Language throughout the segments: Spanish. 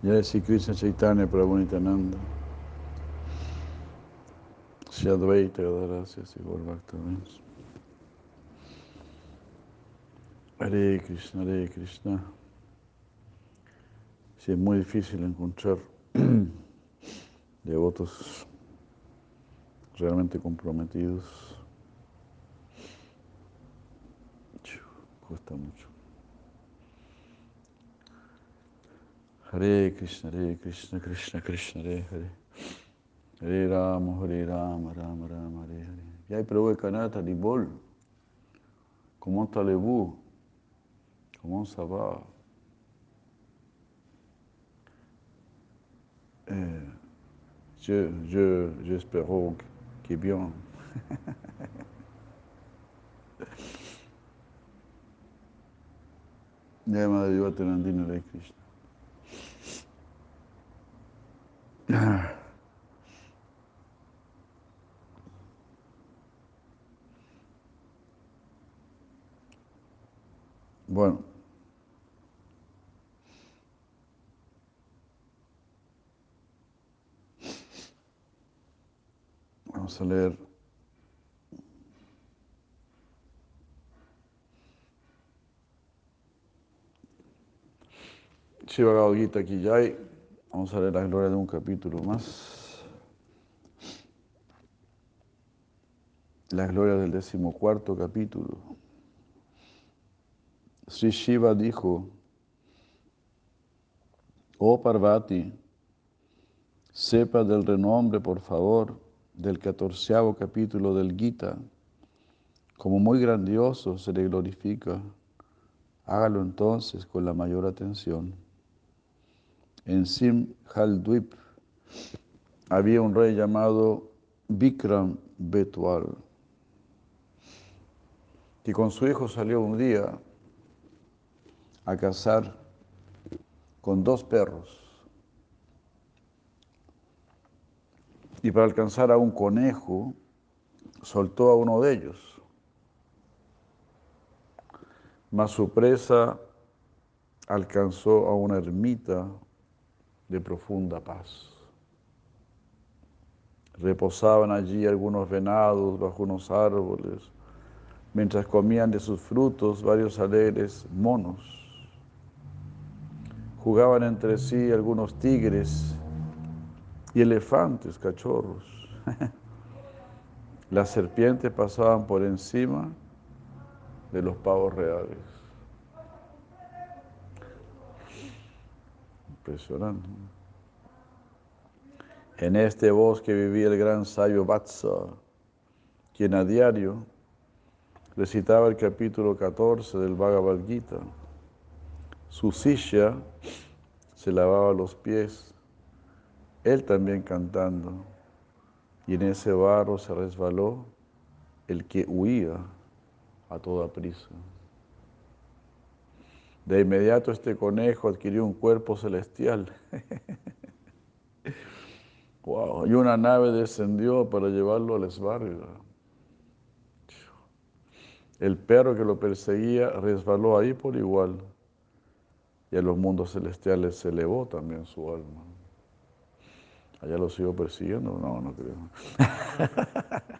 Jai Sri Krishna Chaitanya Prabhu Nityananda. Shri Advaita Gadara y Gaur Bhaktavinds. Hare Krishna, Hare Krishna. Sí, es muy difícil encontrar devotos realmente comprometidos. Cuesta mucho. Hare Krishna, Hare Krishna, Krishna Krishna, Hare Hare. Hare Rama, Hare Rama, Rama Rama, Hare Hare. Jai Prabhu Kanata Dibol. Comment allez-vous? Comment ça va? Euh, je, je, j'espère que bien. Jai Madhavivata Nandina Hare Krishna. Bueno. Vamos a leer Shiva Gita hay. Vamos a leer la gloria de un capítulo más. La gloria del decimocuarto capítulo. Sri Shiva dijo, oh Parvati, sepa del renombre, por favor, del catorceavo capítulo del Gita, como muy grandioso se le glorifica, hágalo entonces con la mayor atención. En Sim Haldwip había un rey llamado Vikram Betual, que con su hijo salió un día a cazar con dos perros. Y para alcanzar a un conejo, soltó a uno de ellos. Mas su presa alcanzó a una ermita de profunda paz. Reposaban allí algunos venados bajo unos árboles, mientras comían de sus frutos varios alegres monos. Jugaban entre sí algunos tigres y elefantes, cachorros. Las serpientes pasaban por encima de los pavos reales. Impresionante. En este bosque vivía el gran sabio Vatsa, quien a diario recitaba el capítulo 14 del Bhagavad Gita. Su silla se lavaba los pies, él también cantando, y en ese barro se resbaló el que huía a toda prisa. De inmediato este conejo adquirió un cuerpo celestial. wow. Y una nave descendió para llevarlo al esbarrio. El perro que lo perseguía resbaló ahí por igual. Y a los mundos celestiales se elevó también su alma. Allá lo sigo persiguiendo, no, no creo.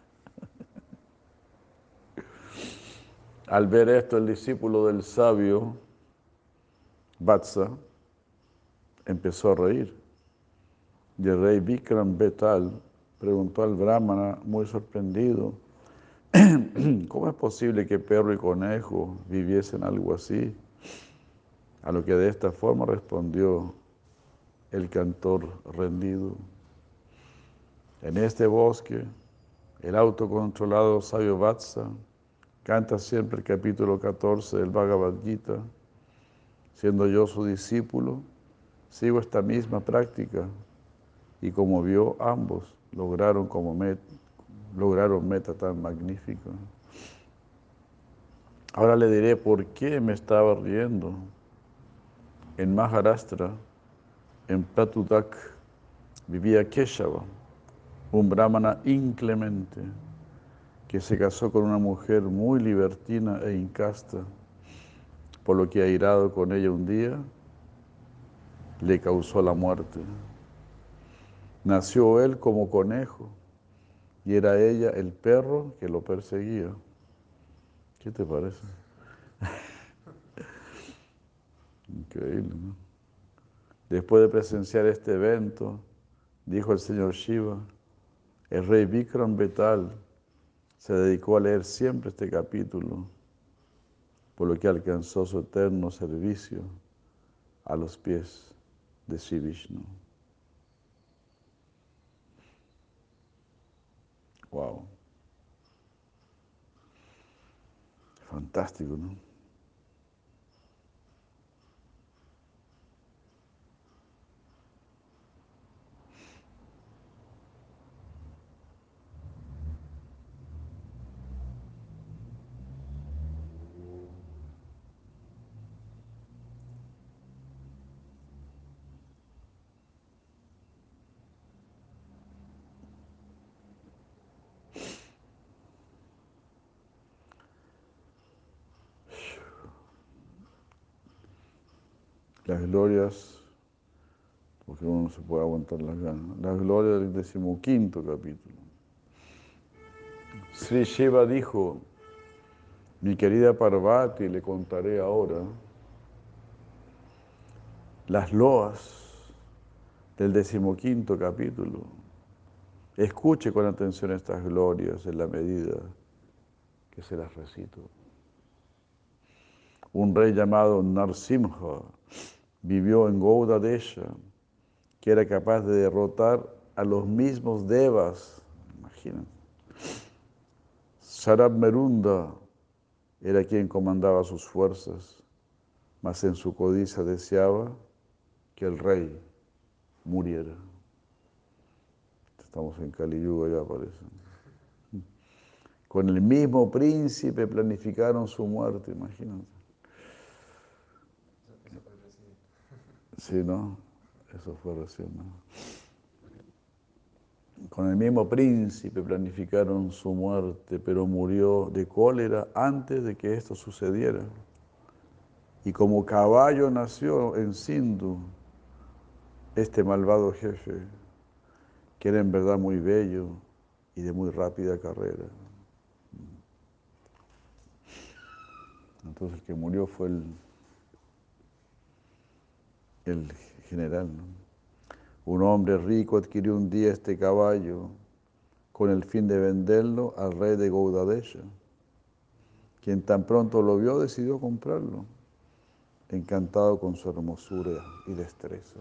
Al ver esto, el discípulo del sabio, Vatsa, empezó a reír. Y el rey Vikram Betal preguntó al brahmana, muy sorprendido, ¿cómo es posible que perro y conejo viviesen algo así? A lo que de esta forma respondió el cantor rendido. En este bosque, el autocontrolado sabio Vatsa canta siempre el capítulo 14 del Bhagavad Gita. Siendo yo su discípulo, sigo esta misma práctica y como vio, ambos lograron, como lograron meta tan magnífica. Ahora le diré por qué me estaba riendo. En Maharashtra, en Platudak, vivía Keshava, un brahmana inclemente que se casó con una mujer muy libertina e incasta, por lo que airado con ella un día, le causó la muerte. Nació él como conejo y era ella el perro que lo perseguía. ¿Qué te parece? Increíble, ¿no? Después de presenciar este evento, dijo el señor Shiva, el rey Vikram Betal se dedicó a leer siempre este capítulo, por lo que alcanzó su eterno servicio a los pies de Sri Vishnu. Wow. Fantástico, ¿no? Glorias, porque uno no se puede aguantar las ganas, las glorias del decimoquinto capítulo. Sri Shiva dijo, mi querida Parvati, le contaré ahora las loas del decimoquinto capítulo. Escuche con atención estas glorias en la medida que se las recito. Un rey llamado Narsimha vivió en Gouda Desha, que era capaz de derrotar a los mismos devas. Imagínense. Sarab Merunda era quien comandaba sus fuerzas, mas en su codicia deseaba que el rey muriera. Estamos en Kali ya parece. Con el mismo príncipe planificaron su muerte, imagínense. Sí, ¿no? Eso fue recién. Con el mismo príncipe planificaron su muerte, pero murió de cólera antes de que esto sucediera. Y como caballo nació en Sindhu este malvado jefe, que era en verdad muy bello y de muy rápida carrera. Entonces el que murió fue el el general. Un hombre rico adquirió un día este caballo con el fin de venderlo al rey de Gaudadesha, quien tan pronto lo vio decidió comprarlo, encantado con su hermosura y destreza.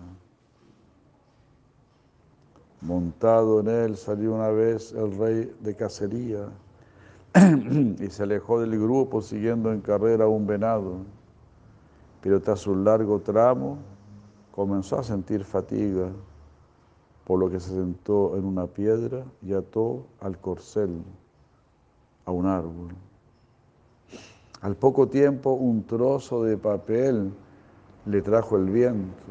Montado en él salió una vez el rey de cacería y se alejó del grupo siguiendo en carrera un venado, pero tras un largo tramo comenzó a sentir fatiga, por lo que se sentó en una piedra y ató al corcel a un árbol. Al poco tiempo un trozo de papel le trajo el viento,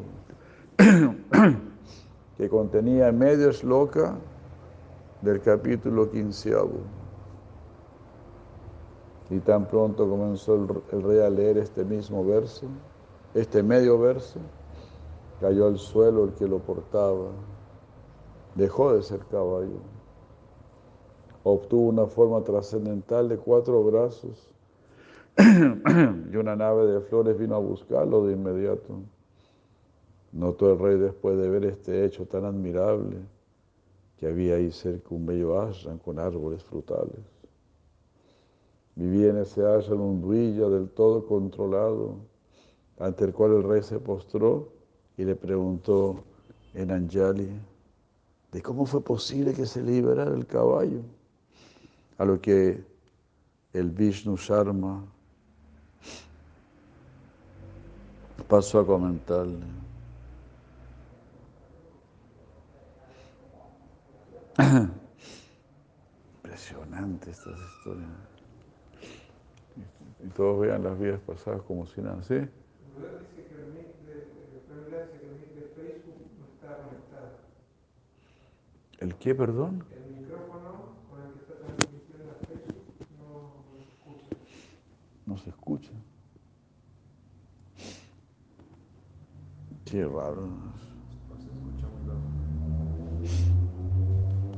que contenía medio esloca del capítulo quinceavo. Y tan pronto comenzó el rey a leer este mismo verso, este medio verso, Cayó al suelo el que lo portaba. Dejó de ser caballo. Obtuvo una forma trascendental de cuatro brazos y una nave de flores vino a buscarlo de inmediato. Notó el rey después de ver este hecho tan admirable que había ahí cerca un bello ashram con árboles frutales. Vivía en ese ashram un duilla del todo controlado, ante el cual el rey se postró y le preguntó en Anjali de cómo fue posible que se liberara el caballo. A lo que el Vishnu Sharma pasó a comentarle. Impresionante estas historias. Y todos vean las vidas pasadas como si nada, ¿sí? ¿El qué, perdón? El micrófono con el que está transmitiendo Facebook no, no se escucha. No se escucha. Qué raro. No.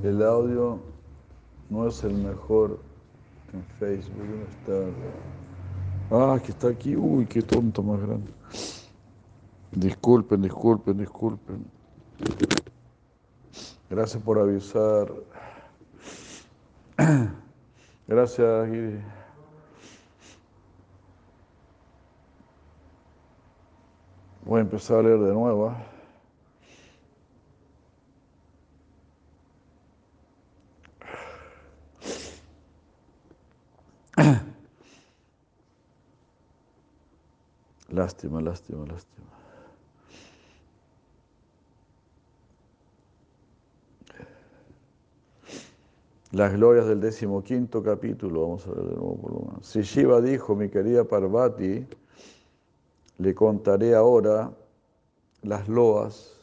El audio no es el mejor en Facebook. ¿dónde está? Ah, que está aquí. Uy, qué tonto más grande. Disculpen, disculpen, disculpen. Gracias por avisar. Gracias, Giri. Voy a empezar a leer de nuevo. ¿ah? Lástima, lástima, lástima. Las glorias del decimoquinto capítulo, vamos a ver de nuevo por lo menos. Si Shiva dijo, mi querida Parvati, le contaré ahora las loas.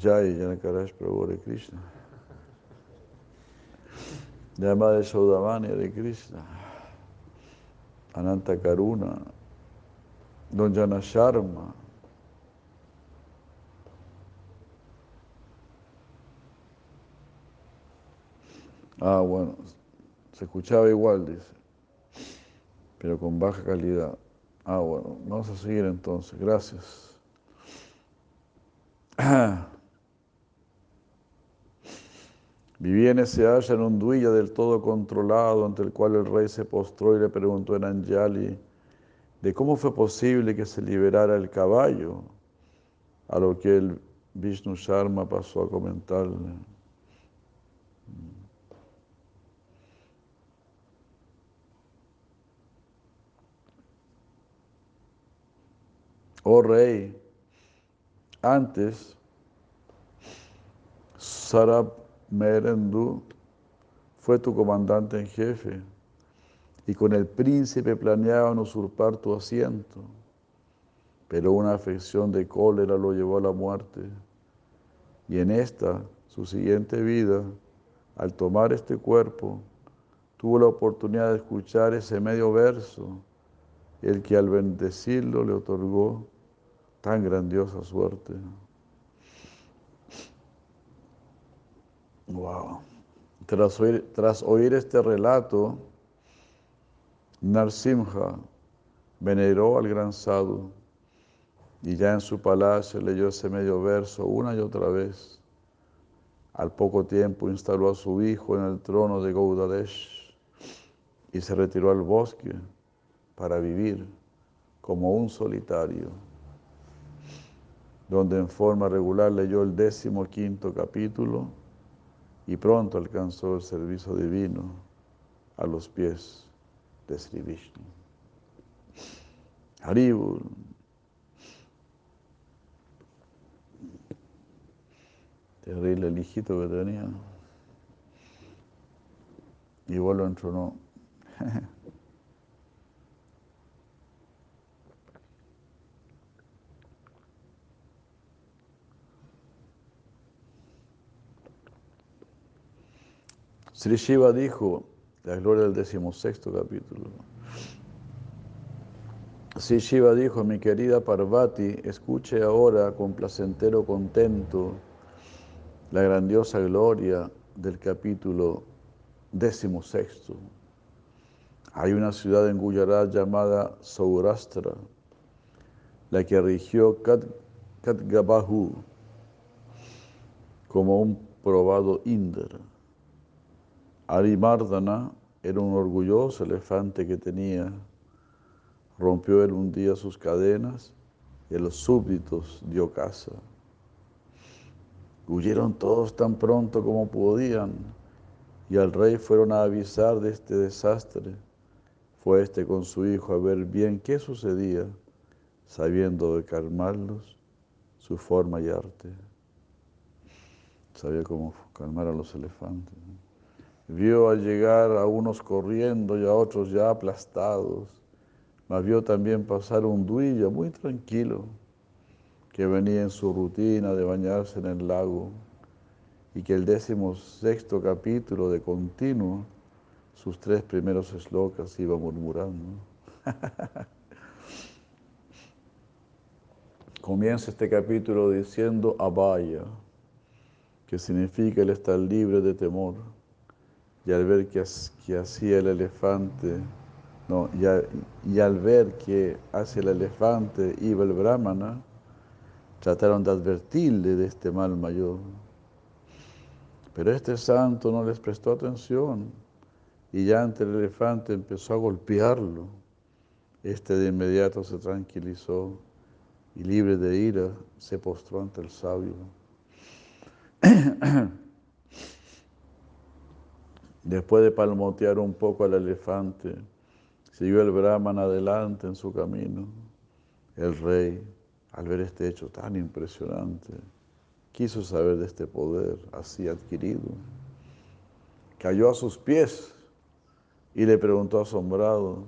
Jai Janakarash Prabhu de Krishna. Llamada de de Krishna. Ananta Karuna. Don Jana Sharma. Ah, bueno, se escuchaba igual, dice, pero con baja calidad. Ah, bueno, vamos a seguir entonces, gracias. Vivía en ese haya en un duilla del todo controlado, ante el cual el rey se postró y le preguntó en Anjali de cómo fue posible que se liberara el caballo, a lo que el Vishnu Sharma pasó a comentarle. Oh rey, antes Sarab Merendu fue tu comandante en jefe y con el príncipe planeaban usurpar tu asiento, pero una afección de cólera lo llevó a la muerte. Y en esta, su siguiente vida, al tomar este cuerpo, tuvo la oportunidad de escuchar ese medio verso, el que al bendecirlo le otorgó tan grandiosa suerte. Wow. Tras oír, tras este relato, Narsimha veneró al gran sadhu y ya en su palacio leyó ese medio verso una y otra vez. Al poco tiempo instaló a su hijo en el trono de Gaudadesh y se retiró al bosque para vivir como un solitario, donde en forma regular leyó el décimo quinto capítulo y pronto alcanzó el servicio divino a los pies de Sri Vishnu. Haribul. Terrible el hijito que tenía. Igual lo entronó. Sri Shiva dijo, la gloria del decimosexto capítulo. Sri Shiva dijo, mi querida Parvati, escuche ahora con placentero contento la grandiosa gloria del capítulo decimosexto. Hay una ciudad en Gujarat llamada Saurashtra, la que rigió Katgabahu como un probado Indra. Arimardana era un orgulloso elefante que tenía. Rompió él un día sus cadenas y a los súbditos dio caza. Huyeron todos tan pronto como podían y al rey fueron a avisar de este desastre. Fue este con su hijo a ver bien qué sucedía, sabiendo de calmarlos su forma y arte. Sabía cómo calmar a los elefantes. Vio al llegar a unos corriendo y a otros ya aplastados, mas vio también pasar un duillo muy tranquilo que venía en su rutina de bañarse en el lago y que el décimo sexto capítulo de continuo, sus tres primeros eslocas iba murmurando. Comienza este capítulo diciendo Abaya, que significa el estar libre de temor. Y al ver que, hacía el elefante, no, y, al ver que hacia el elefante iba el brahmana, trataron de advertirle de este mal mayor. Pero este santo no les prestó atención y ya ante el elefante empezó a golpearlo. Este de inmediato se tranquilizó y libre de ira se postró ante el sabio. Después de palmotear un poco al elefante, siguió el Brahman adelante en su camino. El rey, al ver este hecho tan impresionante, quiso saber de este poder así adquirido. Cayó a sus pies y le preguntó asombrado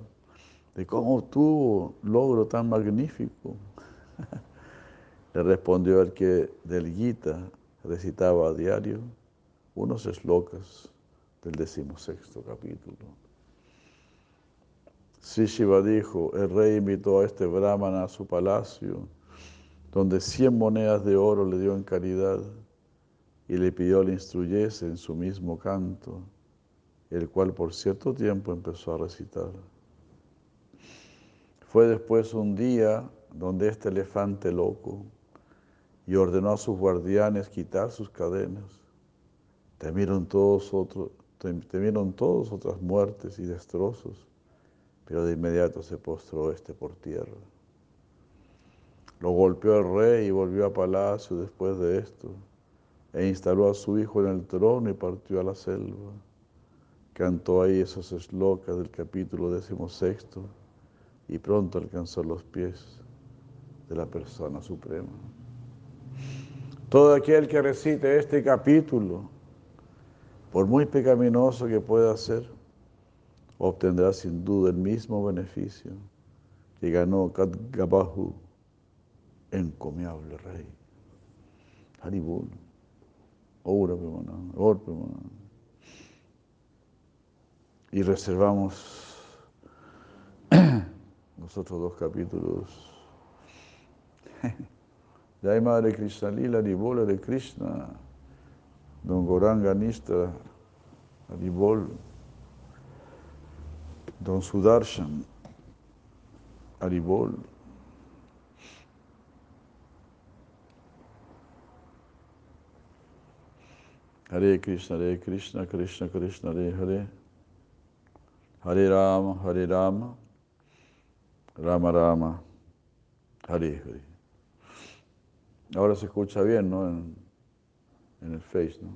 de cómo obtuvo logro tan magnífico. le respondió el que del Gita recitaba a diario unos eslocas del decimosexto capítulo. Sri Shiva dijo, el rey invitó a este brahmana a su palacio, donde cien monedas de oro le dio en caridad y le pidió le instruyese en su mismo canto, el cual por cierto tiempo empezó a recitar. Fue después un día donde este elefante loco y ordenó a sus guardianes quitar sus cadenas. Temieron todos, otros, temieron todos otras muertes y destrozos, pero de inmediato se postró este por tierra. Lo golpeó el rey y volvió a palacio después de esto, e instaló a su hijo en el trono y partió a la selva. Cantó ahí esos eslocas del capítulo decimosexto y pronto alcanzó los pies de la persona suprema. Todo aquel que recite este capítulo, por muy pecaminoso que pueda ser, obtendrá sin duda el mismo beneficio que ganó Kadgabahu, encomiable rey. Haribul, Ora Y reservamos nosotros dos capítulos. Jai Madre Krishna Lila, Haribol de Krishna, Don Goranga Nistra, Haribol. Don Sudarshan, Aribol. Hare Krishna, Hare Krishna, Krishna Krishna, Hare Hare. Hare Rama, Hare Rama, Rama Rama, Hare Hare. Ahora se escucha bien, ¿no? En el Face, ¿no?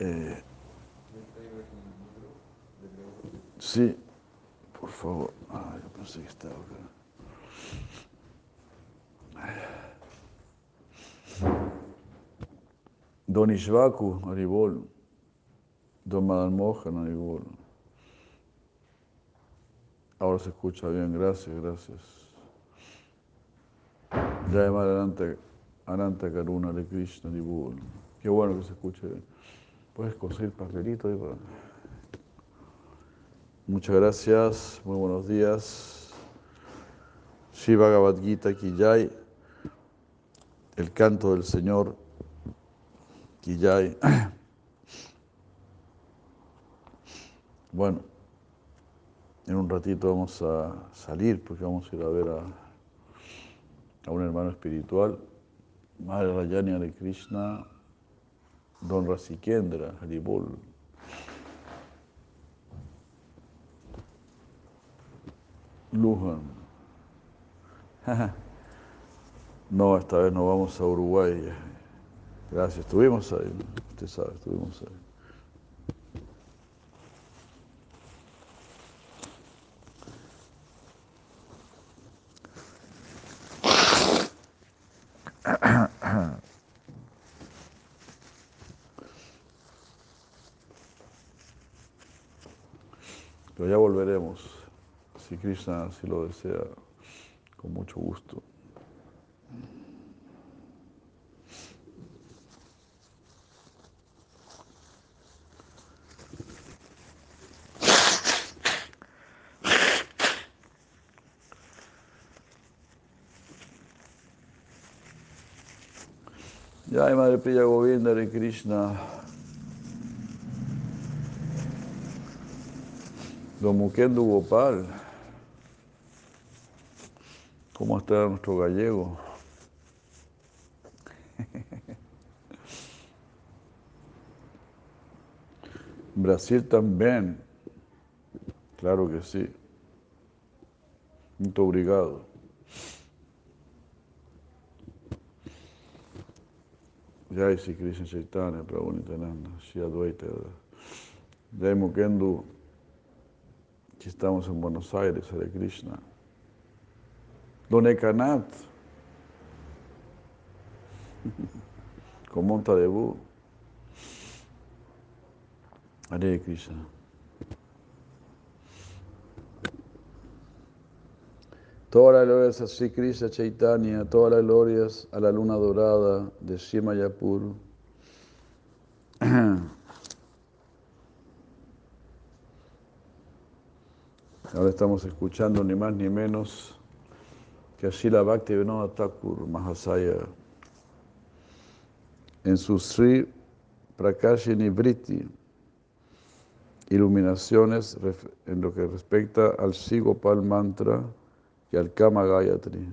Eh, Sí, por favor. Ah, yo pensé que estaba. Don Ishvaku, Aribol. Don Madan Mohan, Aribol. Ahora se escucha bien, gracias, gracias. Ya Ananta, Ananta Karuna de Krishna, Aribol. Qué bueno que se escuche. ¿Puedes conseguir papelito para... Muchas gracias, muy buenos días. Shiva Bhagavad Gita Kijay, el canto del Señor Kijay. Bueno, en un ratito vamos a salir porque vamos a ir a ver a un hermano espiritual, Madre Rayani de Krishna, Don Rasikendra, Haribol. Lujan. No, esta vez no vamos a Uruguay. Gracias, estuvimos ahí, usted sabe, estuvimos ahí. Ya volveremos, si Krishna así lo desea, con mucho gusto. Jai Madre Priya Govinda Krishna. Don Mukendo Gopal. ¿Cómo está nuestro gallego? Brasil también. Claro que sí. Muito obrigado. Jai Sri Krishna Chaitanya, Prabhu Nityananda, Shri Advaita. Mukendo, que estamos en Buenos Aires, Hare Krishna. Don Ekanat, con monta de. Hare Krishna. Todas las glorias a Sri Krishna Chaitanya, todas las glorias a la luna dorada de Shimayapur. Ahora estamos escuchando ni más ni menos que Shila Bhakti Vinod Thakur Mahasaya en su Sri Prakashini Vritti, iluminaciones en lo que respecta al Sigopal Mantra y al Kama Gayatri.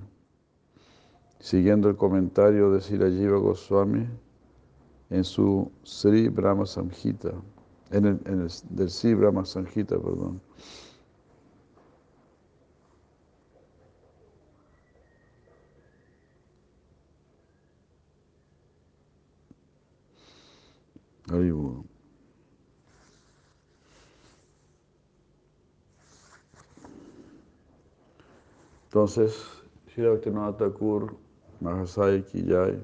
Siguiendo el comentario de Sila Jiva Goswami en su Sri Brahma Samhita, en el, en el, del Sri Brahma Samhita, perdón. Haribu. Entonces, Shri Bhaktivinoda Thakur, Mahasaya Kiyai,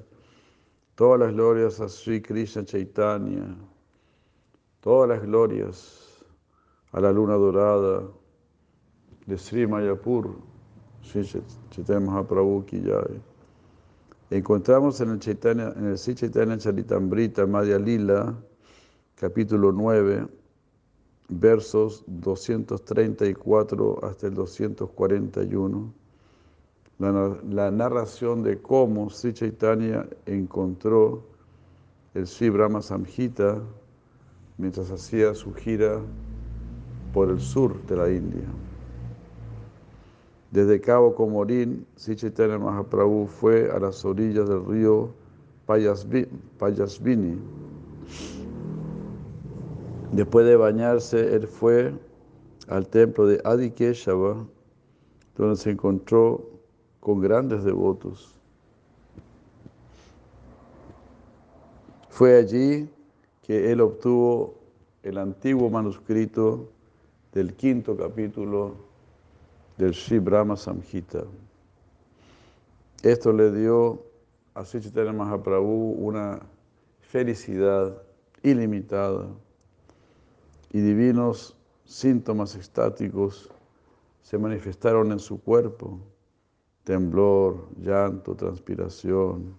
todas las glorias a Sri Krishna Chaitanya, todas las glorias a la luna dorada de Sri Mayapur, Sri Chaitanya Mahaprabhu Kiyai. Encontramos en el, Chaitanya, en el Sri Chaitanya Charitamrita Madhya Lila, capítulo 9, versos 234 hasta el 241, la, la, narración de cómo Sri Chaitanya encontró el Sri Brahma Samhita mientras hacía su gira por el sur de la India. Desde Cabo Comorín, Sri Chaitanya Mahaprabhu fue a las orillas del río Payasvini. Después de bañarse, él fue al templo de Adikeshava, donde se encontró con grandes devotos. Fue allí que él obtuvo el antiguo manuscrito del quinto capítulo del Sri Brahma Samhita. Esto le dio a Sri Chaitanya Mahaprabhu una felicidad ilimitada y divinos síntomas estáticos se manifestaron en su cuerpo, temblor, llanto, transpiración.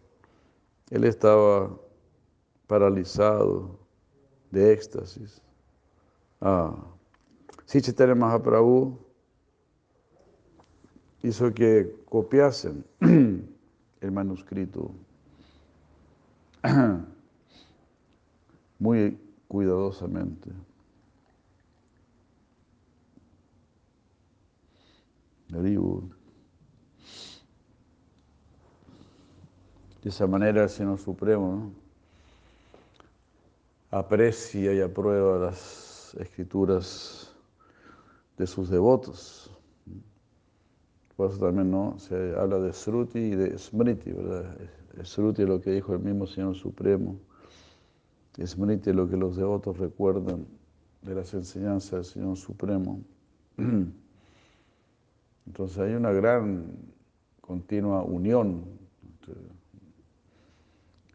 Él estaba paralizado de éxtasis. Ah. Sri Chaitanya Mahaprabhu hizo que copiasen el manuscrito muy cuidadosamente. De esa manera el Señor Supremo aprecia y aprueba las escrituras de sus devotos. Por eso también ¿no? se habla de Sruti y de Smriti, ¿verdad? Sruti es lo que dijo el mismo Señor Supremo. Smriti es lo que los devotos recuerdan de las enseñanzas del Señor Supremo. Entonces hay una gran continua unión.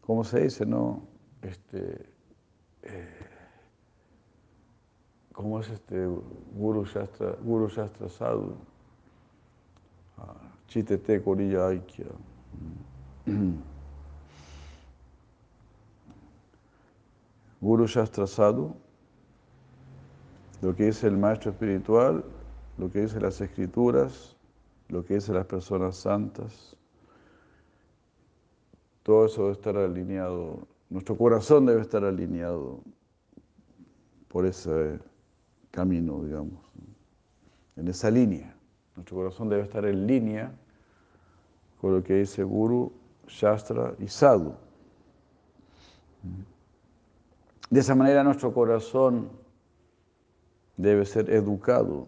¿Cómo se dice, no? Este, eh, ¿Cómo es este Guru Shastra, Guru Shastra Sadhu? Chitete Korilla Aikya. Guru Shastra Sadhu, lo que dice el maestro espiritual, lo que dice las escrituras, lo que dice las personas santas. todo eso debe estar alineado, nuestro corazón debe estar alineado por ese camino, digamos, en esa línea. Nuestro corazón debe estar en línea con lo que dice Guru, Shastra y Sadhu. De esa manera nuestro corazón debe ser educado.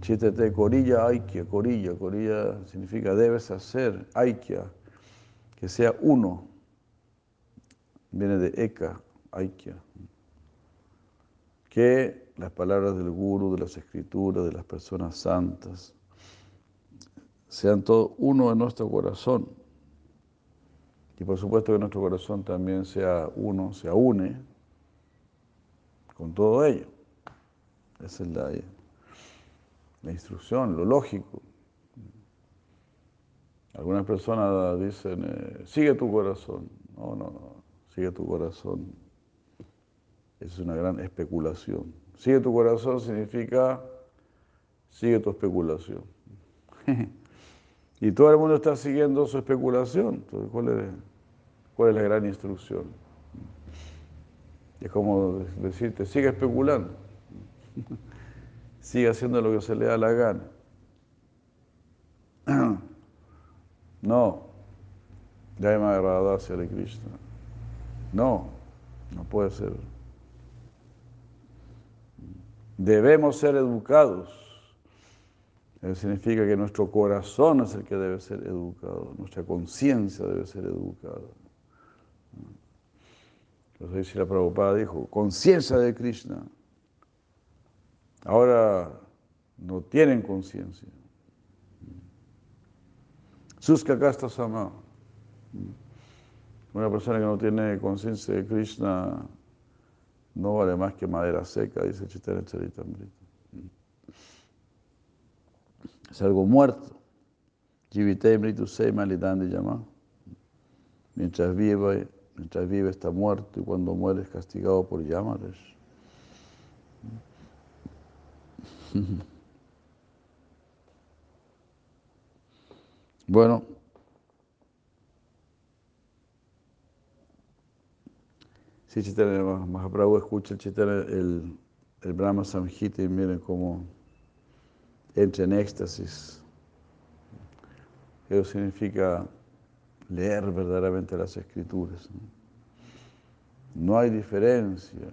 Chitete corilla aikya, corilla, corilla significa debes hacer, aikya, que sea uno. Viene de eka, aikya. Que las palabras del guru, de las escrituras, de las personas santas, sean todo uno en nuestro corazón. Y por supuesto que nuestro corazón también sea uno, se une con todo ello. Esa es la, la instrucción, lo lógico. Algunas personas dicen, eh, sigue tu corazón. No, no, no, sigue tu corazón. Es una gran especulación. Sigue tu corazón significa, sigue tu especulación. y todo el mundo está siguiendo su especulación. Entonces, ¿cuál es, cuál es la gran instrucción? Es como decirte, sigue especulando. sigue haciendo lo que se le da la gana. No, Jaima Radha de Krishna. No, no puede ser. Debemos ser educados. Eso significa que nuestro corazón es el que debe ser educado, nuestra conciencia debe ser educada. Entonces la Prabhupada dijo, conciencia de Krishna. Ahora no tienen conciencia. Suska. Una persona que no tiene conciencia de Krishna no vale más que madera seca, dice Chaitanya Charitamrita. Es algo muerto. Mientras vive, mientras vive está muerto y cuando muere es castigado por llamares. Bueno, si Chaitanya Mahaprabhu escucha el, Chaitanya, el, el Brahma Samhita y miren cómo entra en éxtasis. Eso significa leer verdaderamente las escrituras. No, hay diferencia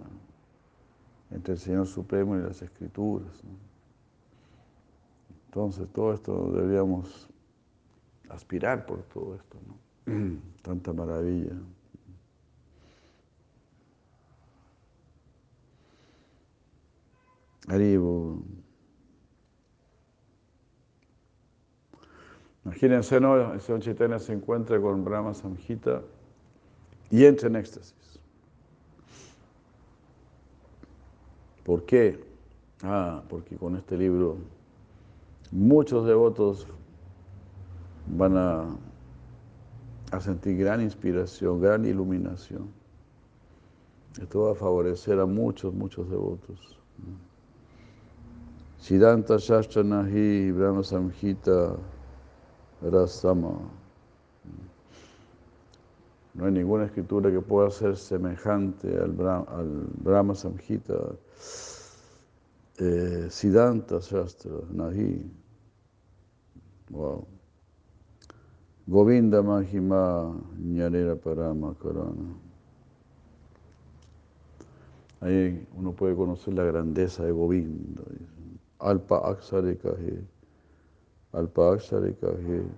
entre el Señor Supremo y las escrituras. Entonces, todo esto deberíamos aspirar por todo esto. Tanta maravilla. Aribo. Imagínense, ¿no? Señor Chaitanya se encuentra con Brahma Samhita y entra en éxtasis. ¿Por qué? Ah, porque con este libro muchos devotos van a, a sentir gran inspiración, gran iluminación. Esto va a favorecer a muchos, muchos devotos. Siddhanta Shastra Nahi Brahma Samhita Rasama. No hay ninguna escritura que pueda ser semejante al Brahma, al Brahma Samhita. Eh, Siddhanta Shastra Nahi. Wow. Govinda Mahima Ñarera Parama Karana. Ahí uno puede conocer la grandeza de Govinda. Alpa Alpa Aksare Kahe,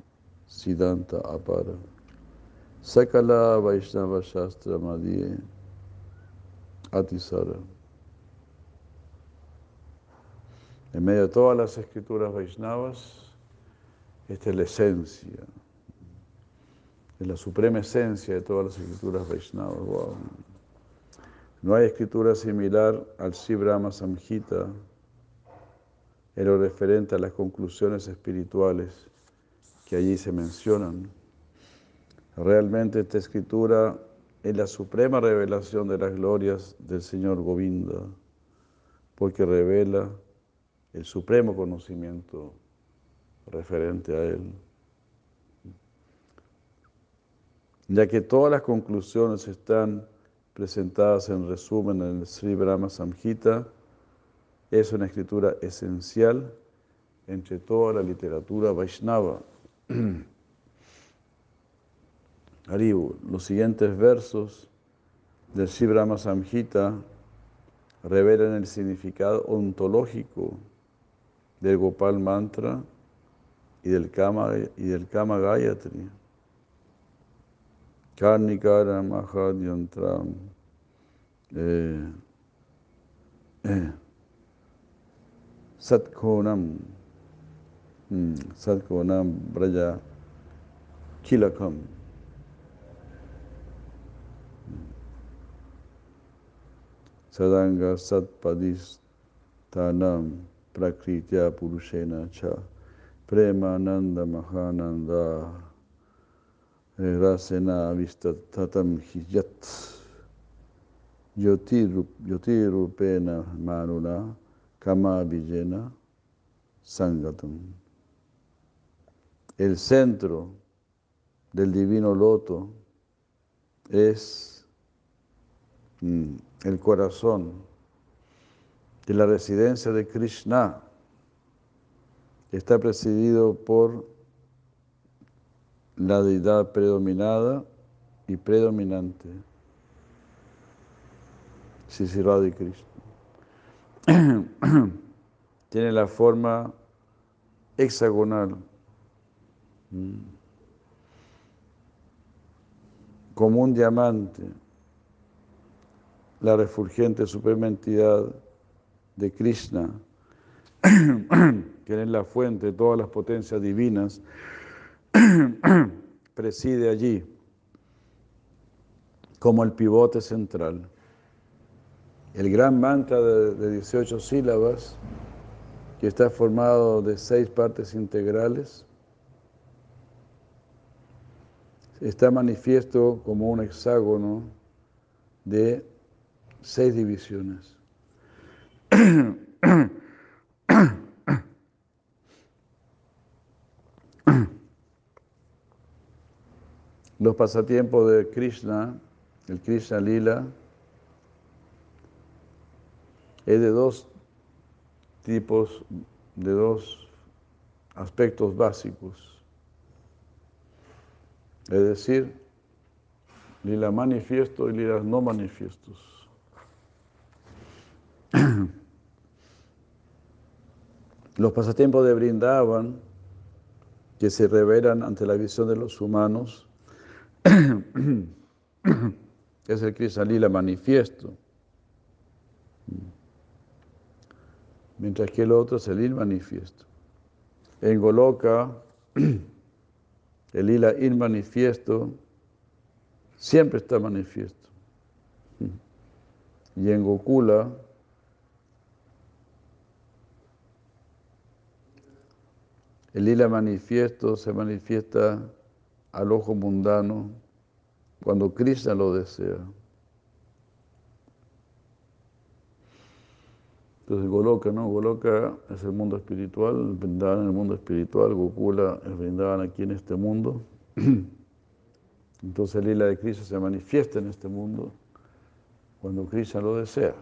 Siddhanta Apara. Sakala Vaishnava Shastra Madhye, Atisara. En medio de todas las escrituras Vaishnavas, esta es la esencia, es la suprema esencia de todas las escrituras Vaishnavas. Wow. No hay escritura similar al Sibrama Samhita en lo referente a las conclusiones espirituales que allí se mencionan. Realmente esta escritura es la suprema revelación de las glorias del Señor Govinda, porque revela el supremo conocimiento referente a Él. ya que todas las conclusiones están presentadas en resumen en el Sri Brahma Samhita, es una escritura esencial entre toda la literatura Vaishnava. Los siguientes versos del Sri Brahma Samhita revelan el significado ontológico del Gopal Mantra y del Kama, y del Kama Gayatri. Karnikara Mahadyantra. Eh, eh, सत्खोनम हम्म, सत्खोनम ब्रज खिलखम सदांग सत्पदी स्थानम प्रकृतिया पुरुषे न छ प्रेमानंद महानंद रसना विस्तम हि यत। ज्योति ज्योतिरूपेण मानुना Kama Vijena Sangatam. El centro del divino loto es mm, el corazón de la residencia de Krishna. Está presidido por la deidad predominada y predominante. Sisirada y Krishna. Tiene la forma hexagonal. Como un diamante, la refulgente suprema entidad de Krishna, que es la fuente de todas las potencias divinas, preside allí como el pivote central. El gran mantra de, 18 sílabas, que está formado de seis partes integrales, está manifiesto como un hexágono de seis divisiones. Los pasatiempos de Krishna, el Krishna Lila, es de dos tipos, de dos aspectos básicos. Es decir, lila manifiesto y lilas no manifiestos. Los pasatiempos de Brindavan, que se revelan ante la visión de los humanos, es el Krishna manifiesto. Mientras que el otro es el Lila manifiesto. En Goloka, el Lila manifiesto siempre está manifiesto. Y en Gokula, el lila manifiesto se manifiesta al ojo mundano cuando Krishna lo desea. Entonces Goloka, ¿no? Goloka es el mundo espiritual, Vrindavan en el mundo espiritual, Gokula es Vrindavan aquí en este mundo. Entonces el lila de Krishna se manifiesta en este mundo cuando Krishna lo desea.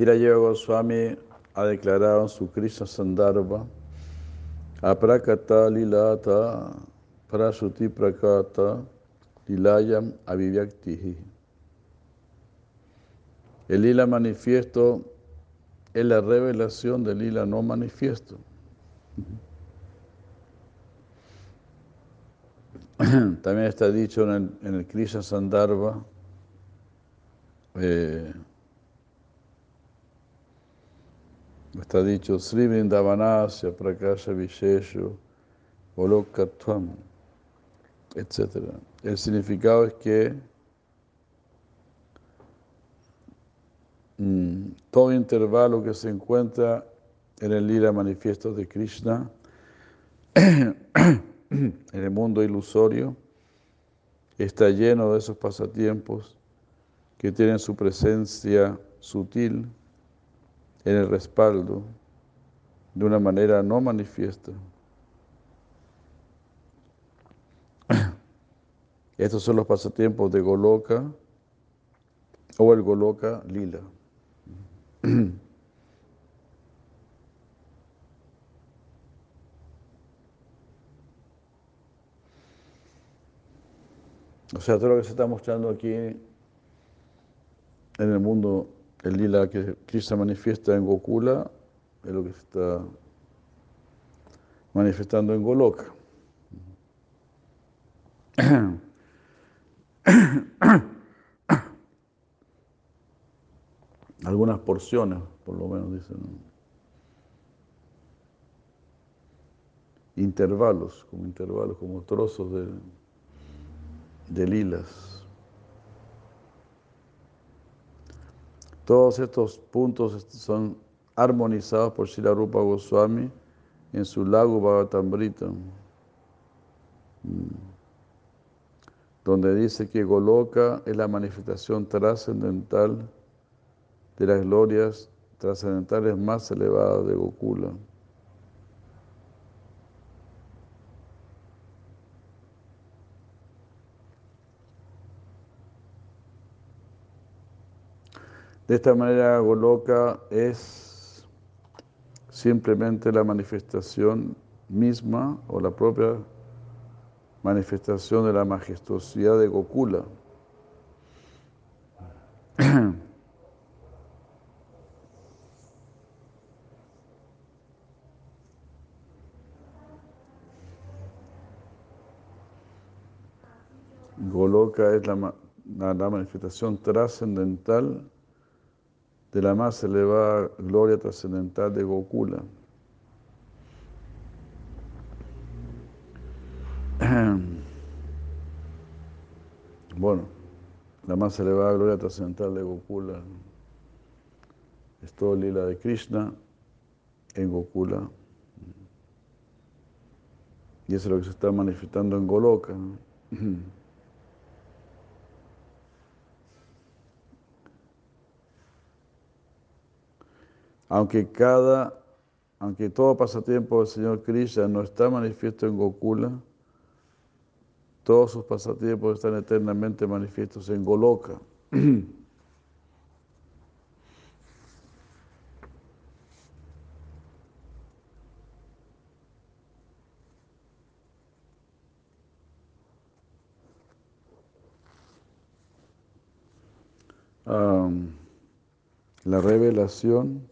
Shirayeva Goswami ha declarado en su Krishna Sandarbha, Aprakata Lilata Prasuti Prakata Lilayam Avivyaktihi. El lila manifiesto es la revelación del lila no manifiesto. También está dicho en el, Krishna Sandarbha, eh, Está dicho Sri Vrindavanasya Prakasha Visheshu Olokatvam, etc. El significado es que mm, todo intervalo que se encuentra en el lira manifiesto de Krishna, en el mundo ilusorio, está lleno de esos pasatiempos que tienen su presencia sutil en el respaldo de una manera no manifiesta. Estos son los pasatiempos de Goloka o el Goloka Lila. O sea, todo lo que se está mostrando aquí en el mundo, el lila que Krishna manifiesta en Gokula, es lo que se está manifestando en Goloka. Algunas porciones, por lo menos dicen. Intervalos, como intervalos, como trozos de de lilas. Todos estos puntos son armonizados por Srila Rupa Goswami en su lago Bhagavatamrita, mm, donde dice que Goloka es la manifestación trascendental de las glorias trascendentales más elevadas de Gokula. De esta manera, Goloka es simplemente la manifestación misma o la propia manifestación de la majestuosidad de Gokula. Goloka es la, la manifestación trascendental de la más elevada gloria trascendental de Gokula. Bueno, la más elevada gloria trascendental de Gokula es todo lila de Krishna en Gokula. Y eso es lo que se está manifestando en Goloka. aunque cada, aunque todo pasatiempo del Señor Krishna no está manifiesto en Gokula, todos sus pasatiempos están eternamente manifiestos en Goloka. la revelación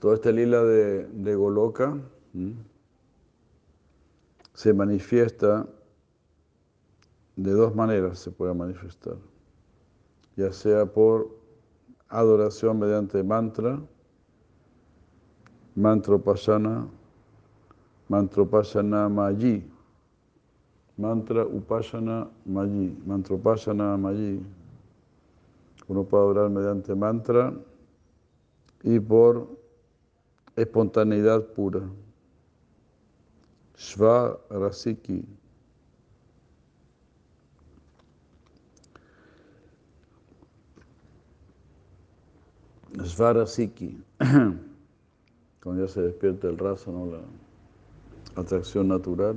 toda esta lila de, de Goloka se manifiesta de dos maneras, se puede manifestar, ya sea por adoración mediante mantra, Mantropasana, Mantropasana Mayi. Mantra Upasana Mayi. Mantropasana Mayi. Uno puede orar mediante mantra y por espontaneidad pura. Shva Rasiki. Svarasiki. cuando ya se despierta el ¿no? la atracción natural.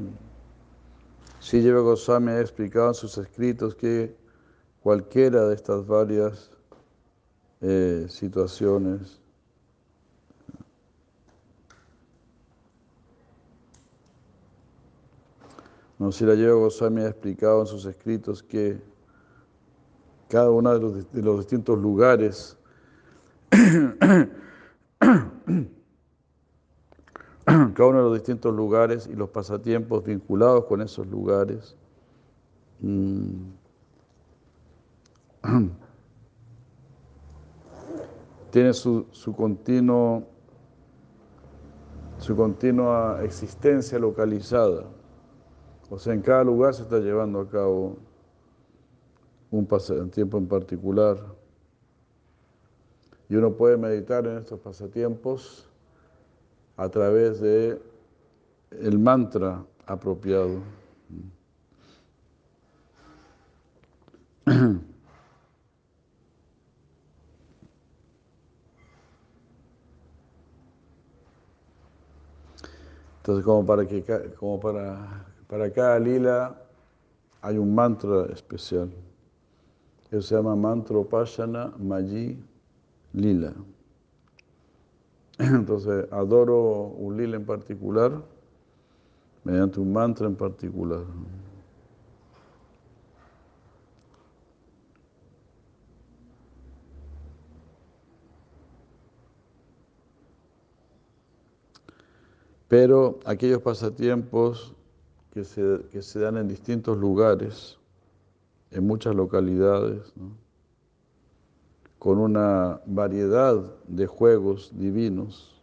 Sí, Lleva Goswami ha explicado en sus escritos que cualquiera de estas varias eh, situaciones No, si la lleva Goswami ha explicado en sus escritos que cada uno de los distintos lugares cada uno de los distintos lugares y los pasatiempos vinculados con esos lugares. Mm, tiene su, continuo, su continua existencia localizada O sea, en cada lugar se está llevando a cabo un pasatiempo en particular. Y uno puede meditar en estos pasatiempos a través de el mantra apropiado. Entonces, como para que como para, para cada lila hay un mantra especial. Eso se llama mantra Upasana Maji Lila. Entonces, adoro un lila en particular mediante un mantra en particular. Pero aquellos pasatiempos que se, que se dan en distintos lugares, en muchas localidades, con una variedad de juegos divinos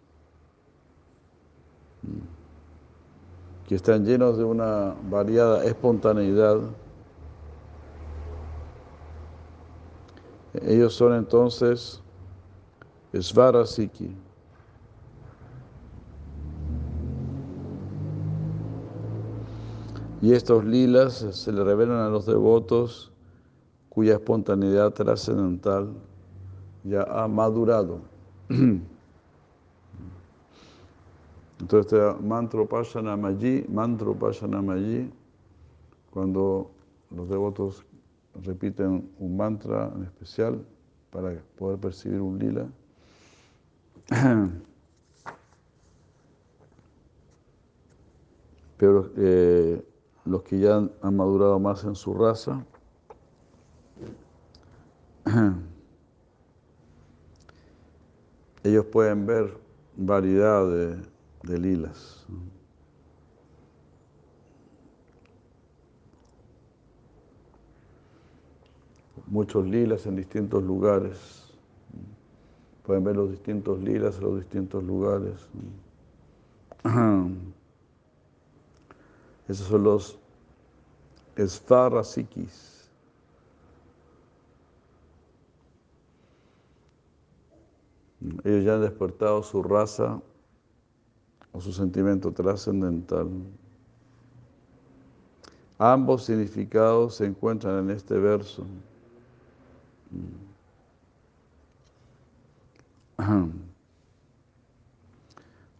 que están llenos de una variada espontaneidad. Ellos son entonces Svarasiki. Y estos lilas se le revelan a los devotos cuya espontaneidad trascendental ya ha madurado. Entonces, este mantra Pashanamayi, mantra Pashanamayi, cuando los devotos repiten un mantra en especial para poder percibir un lila, pero eh, los que ya han madurado más en su raza, ellos pueden ver variedad de, de lilas. Muchos lilas en distintos lugares. Pueden ver los distintos lilas en los distintos lugares. Esos son los Svarasikis. Ellos ya han despertado su raza o su sentimiento trascendental. Ambos significados se encuentran en este verso.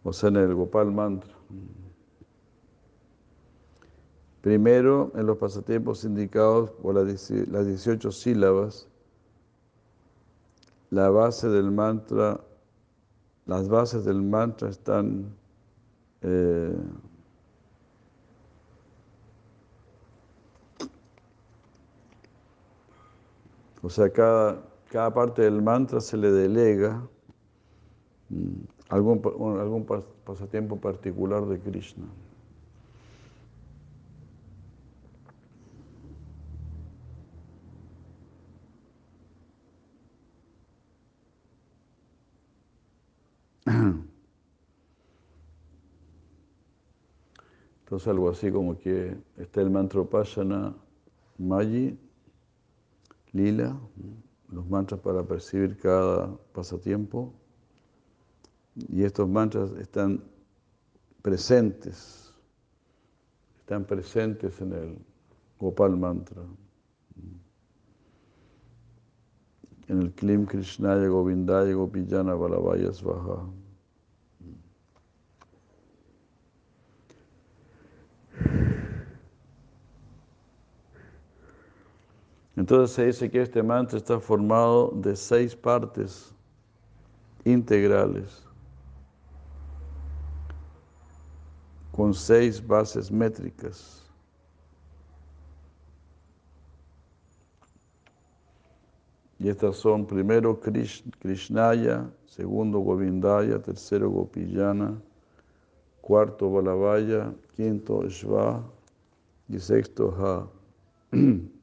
O sea, en el Gopal Mantra. Primero, en los pasatiempos indicados por las 18 sílabas, la base del mantra, las bases del mantra están eh, o sea, cada, cada parte del mantra se le delega mm, algún, algún pasatiempo particular de Krishna. Entonces algo así como que está el mantra Pashana Mayi, Lila, los mantras para percibir cada pasatiempo. Y estos mantras están presentes, están presentes en el Gopal Mantra. En el Klim Krishnaya Govindaya Gopijana Balavaya Svaha. Entonces se dice que este mantra está formado de seis partes integrales, con seis bases métricas. Y estas son primero Krishnaya, segundo Govindaya, tercero Gopiyana, cuarto Balavaya, quinto Shva y sexto Ha.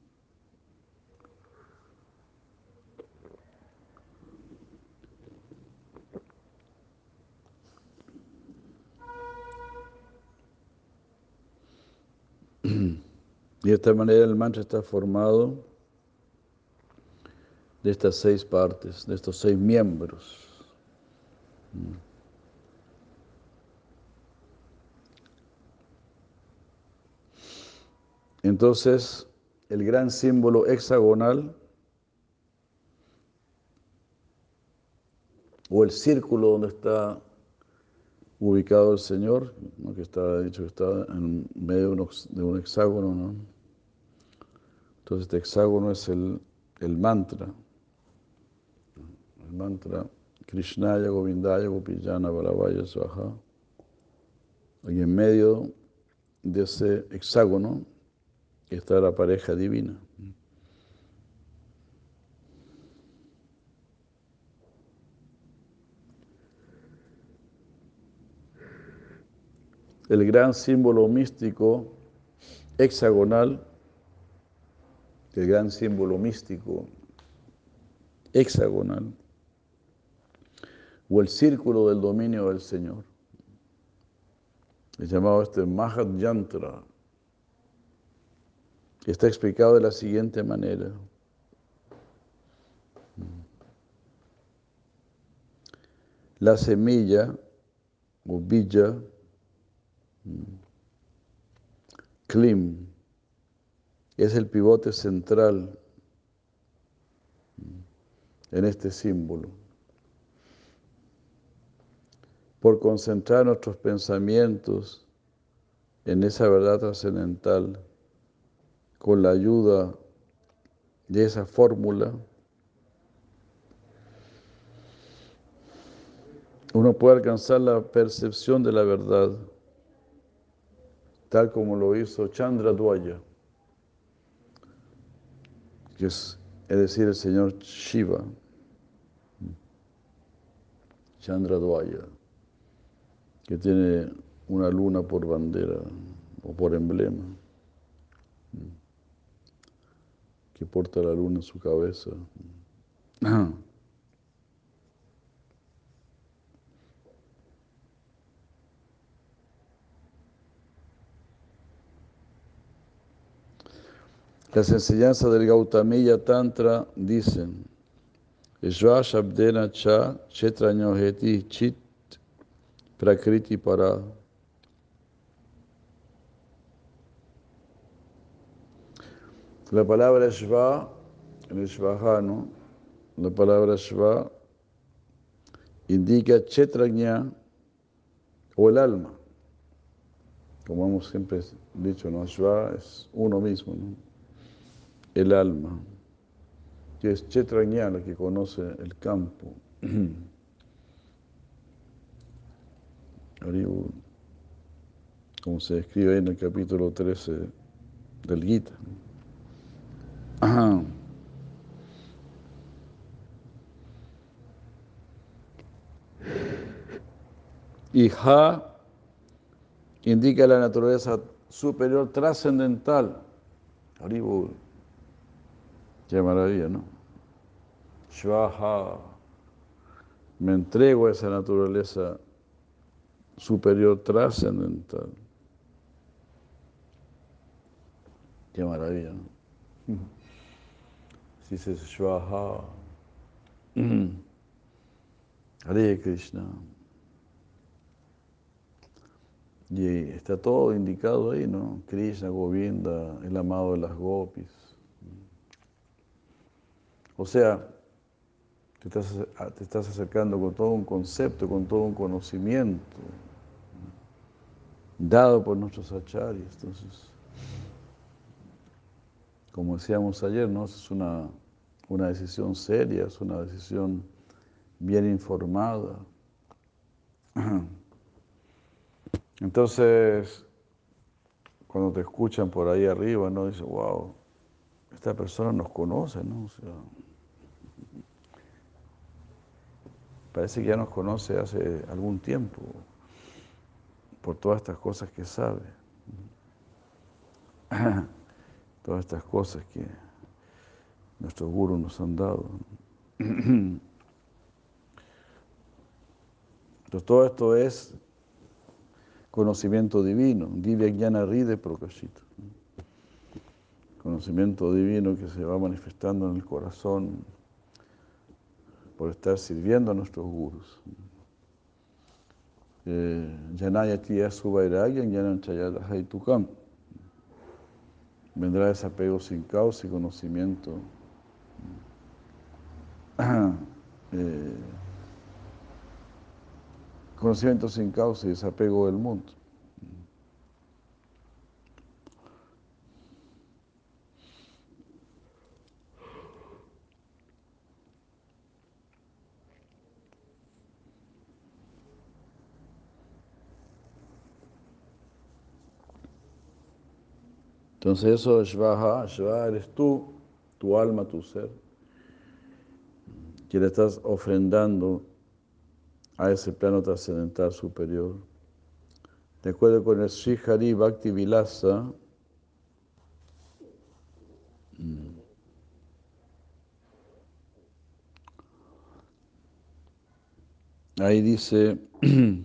de esta manera el mantra está formado de estas seis partes, de estos seis miembros. Entonces, el gran símbolo hexagonal o el círculo donde está ubicado el Señor, que está dicho que está en medio de un, hexágono, ¿no? Entonces este hexágono es el, el mantra, el mantra Krishnaya Govindaya Gopijana Balavaya Swaha. Y en medio de ese hexágono está la pareja divina. El gran símbolo místico hexagonal, el gran símbolo místico hexagonal, o el círculo del dominio del Señor. Es llamado este Mahat Yantra. Está explicado de la siguiente manera. La semilla o villa, Klim, es el pivote central en este símbolo. Por concentrar nuestros pensamientos en esa verdad trascendental, con la ayuda de esa fórmula, uno puede alcanzar la percepción de la verdad, tal como lo hizo Chandra Dwaya, que es, es decir, el señor Shiva, Chandra Dwaya que tiene una luna por bandera o por emblema, que porta la luna en su cabeza. Las enseñanzas del Gautamiya Tantra dicen, Shva Shabdena Cha Chetrañoheti Chit Prakriti para. La palabra Shva, en el la palabra Shva indica Chetragnya o el alma. Como hemos siempre dicho, ¿no? Es uno mismo, ¿no? El alma, que es Chetragnya la que conoce el campo. como se describe en el capítulo 13 del Gita. Y Ha indica la naturaleza superior trascendental. Qué maravilla, ¿no? Shvaha. Me entrego a esa naturaleza superior trascendental. Qué maravilla, ¿no? Si se Shvaha. Hare Krishna. Y está todo indicado ahí, ¿no? Krishna, Govinda, el amado de las gopis. O sea, te estás, te estás acercando con todo un concepto, con todo un conocimiento dado por nuestros acharyas. Entonces, como decíamos ayer, ¿no? es una, una decisión seria, es una decisión bien informada. Entonces, cuando te escuchan por ahí arriba, ¿no? Dices, wow, esta persona nos conoce, ¿no? Parece que ya nos conoce hace algún tiempo por todas estas cosas que sabe. Todas estas cosas que nuestros gurus nos han dado. Entonces todo esto es conocimiento divino, Divya Jnana Ride Prokashita. conocimiento divino que se va manifestando en el corazón por estar sirviendo a nuestros gurus. Janayati Suvairagyan Yanan Chayata Haitukam. Vendrá desapego sin causa y conocimiento. Eh, conocimiento sin causa y desapego del mundo. Entonces eso es Shvaha, Shvaha eres tú, tu alma, tu ser, que le estás ofrendando a ese plano trascendental superior. De acuerdo con el Sri Hari Bhakti Vilasa, mm, ahí dice, eh,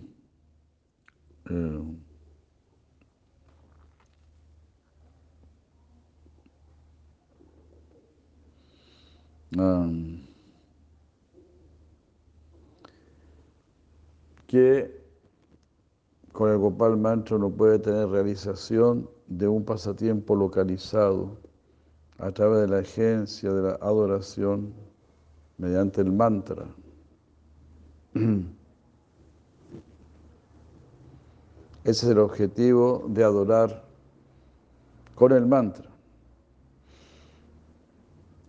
que con el Gopal Mantra no puede tener realización de un pasatiempo localizado a través de la agencia de la adoración mediante el mantra. Ese es el objetivo de adorar con el mantra.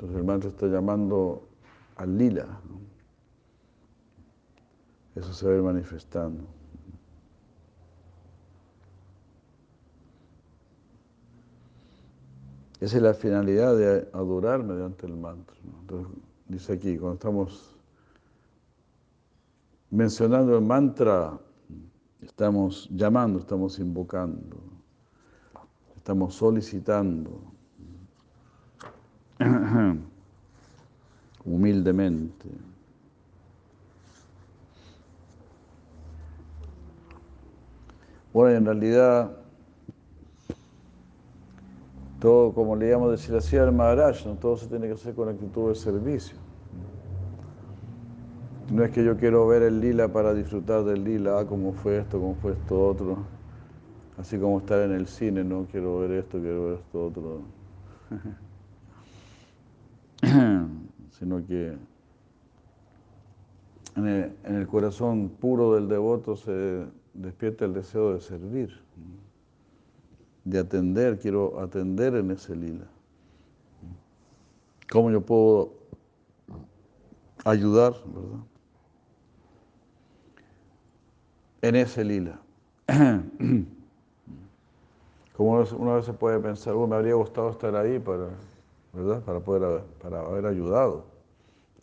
Entonces el mantra está llamando al lila. Eso se va a ir manifestando. Esa es la finalidad de adorar mediante el mantra. Entonces, dice aquí, cuando estamos mencionando el mantra, estamos llamando, estamos invocando, estamos solicitando humildemente. Bueno, en realidad, todo, como leíamos de Shirasya al Maharaj, todo se tiene que hacer con actitud de servicio. No es que yo quiero ver el lila para disfrutar del lila, ah, cómo fue esto, cómo fue esto otro. Así como estar en el cine, no quiero ver esto, quiero ver esto otro. Sino que en el, corazón puro del devoto se despierta el deseo de servir, de atender, quiero atender en ese lila. ¿Cómo yo puedo ayudar, verdad? En ese lila. Como una vez se puede pensar, oh, me habría gustado estar ahí para, ¿verdad? Para poder para haber ayudado.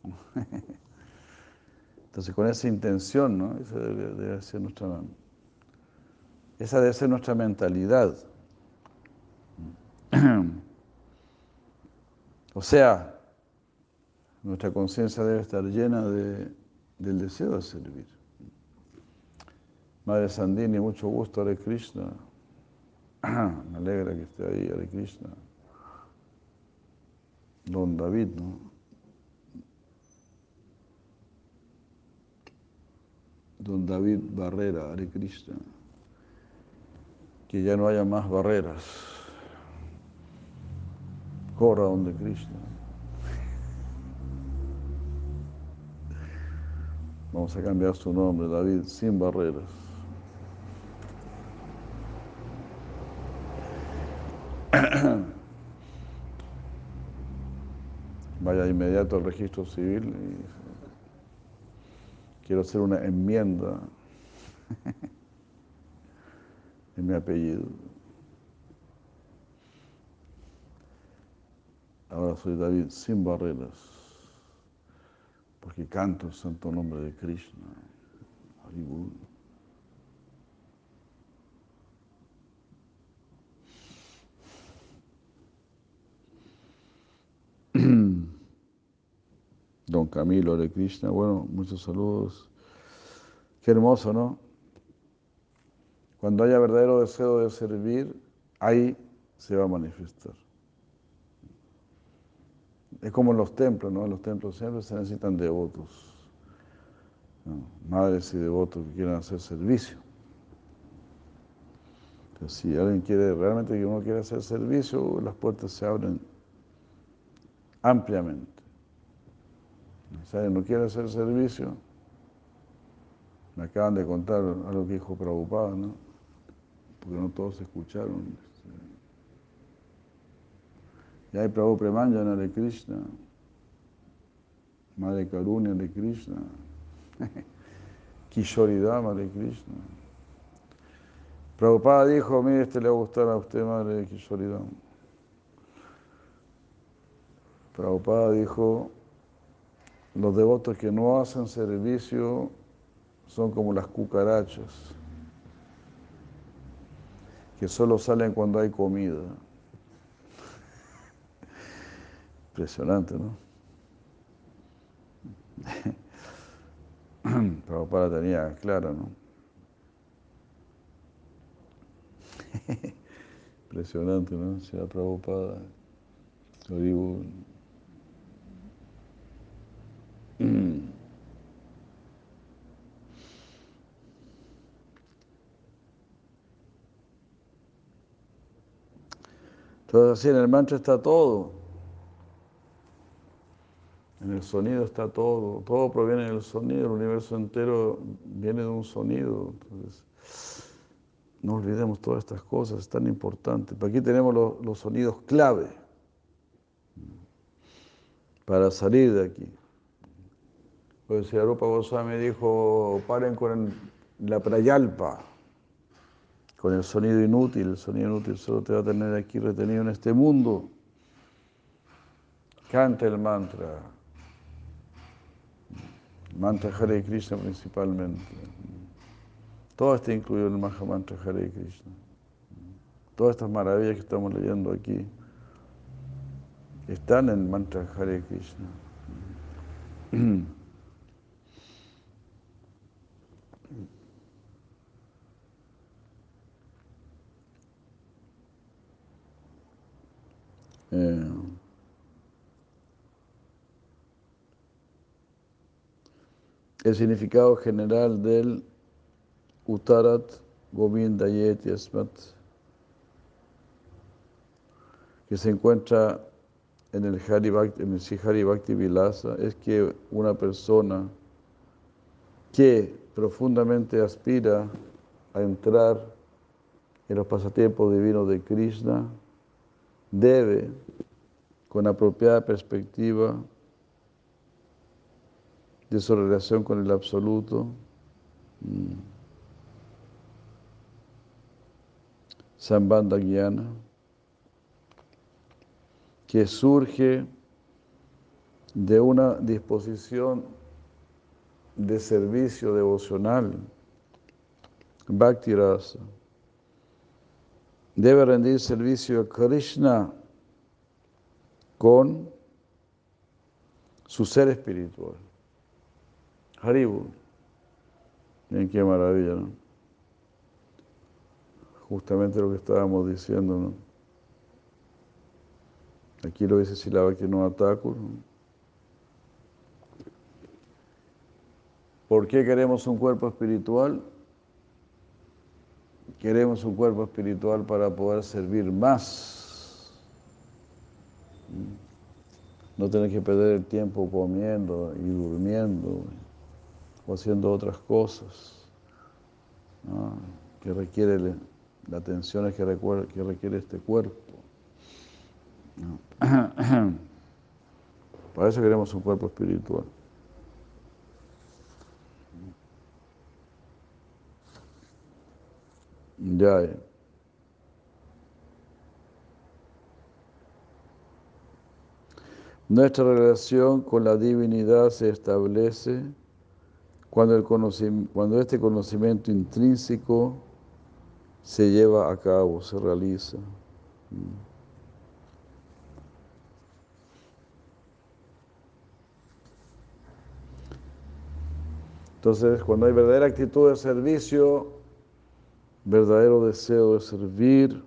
Entonces, con esa intención, ¿no? Esa debe, ser nuestra esa debe ser nuestra mentalidad. O sea, nuestra conciencia debe estar llena de, del deseo de servir. Madre Sandini, mucho gusto, Hare Krishna. Me alegra que esté ahí, Hare Krishna. Don David, ¿no? Don David Barrera, Hare Krishna que ya no haya más barreras. Corra donde Krishna. Vamos a cambiar su nombre, David, sin barreras. Inmediato al registro civil y quiero hacer una enmienda en mi apellido. Ahora soy David sin barreras, porque canto el santo nombre de Krishna. Don Camilo de Krishna, bueno, muchos saludos. Qué hermoso, ¿no? Cuando haya verdadero deseo de servir, ahí se va a manifestar. Es como en los templos, ¿no? En los templos siempre se necesitan devotos. Madres y devotos que quieran hacer servicio. Entonces, si alguien quiere, realmente que uno quiere hacer servicio, las puertas se abren ampliamente. Alguien no quiere hacer servicio, me acaban de contar algo que dijo Prabhupada, ¿no? Porque no todos escucharon. Y hay Prabhu Premanjana de Krishna, Madre Karunya de Krishna, Kishoridama de Krishna. Prabhupada dijo, mire, este le va a gustar a usted, Madre Kishoridama. Prabhupada dijo, los devotos que no hacen servicio son como las cucarachas, que solo salen cuando hay comida. Impresionante, ¿no? Prabhupada tenía claro, ¿no? Impresionante, ¿no? Sea Prabhupada. Lo digo. Entonces, así en el mantra está todo. En el sonido está todo. Todo proviene del sonido. El universo entero viene de un sonido. Entonces, no olvidemos todas estas cosas, es tan importante. Aquí tenemos los, los sonidos clave para salir de aquí. Pues Arupa Goswami dijo, paren con la prayalpa, con el sonido inútil, el sonido inútil solo te va a tener aquí retenido en este mundo. Canta el mantra, mantra Hare Krishna principalmente. Todo está incluido en el Maha Mantra Hare Krishna. Todas estas maravillas que estamos leyendo aquí están en el mantra Hare Krishna. Eh, el significado general del Uttarat Govinda Yeti Asmat, que se encuentra en el Hari Bhakti, Vilasa, es que una persona que profundamente aspira a entrar en los pasatiempos divinos de Krishna, debe, con apropiada perspectiva de su relación con el Absoluto, Sambandha Guiana, que surge de una disposición de servicio devocional, Bhakti Rasa. Debe rendir servicio a Krishna con su ser espiritual. Haribu. Miren qué maravilla, ¿no? Justamente lo que estábamos diciendo, ¿no? Aquí lo dice Silabhakti no Thakur. ¿Por qué queremos un cuerpo espiritual? Queremos un cuerpo espiritual para poder servir más. No tener que perder el tiempo comiendo y durmiendo o haciendo otras cosas que requiere la atención que, que requiere este cuerpo. Para eso queremos un cuerpo espiritual. Ya. Nuestra relación con la divinidad se establece cuando, el cuando este conocimiento intrínseco se lleva a cabo, se realiza. Entonces, cuando hay verdadera actitud de servicio, verdadero deseo de servir,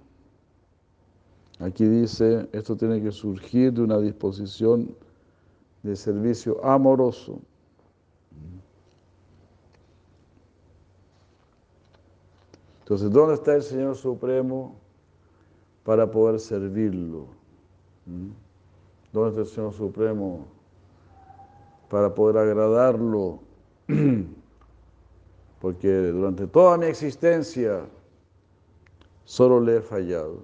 Aquí dice, esto tiene que surgir de una disposición de servicio amoroso. Entonces, ¿dónde está el Señor Supremo para poder servirlo? ¿Mm? ¿Dónde está el Señor Supremo para poder agradarlo? Porque durante toda mi existencia solo le he fallado.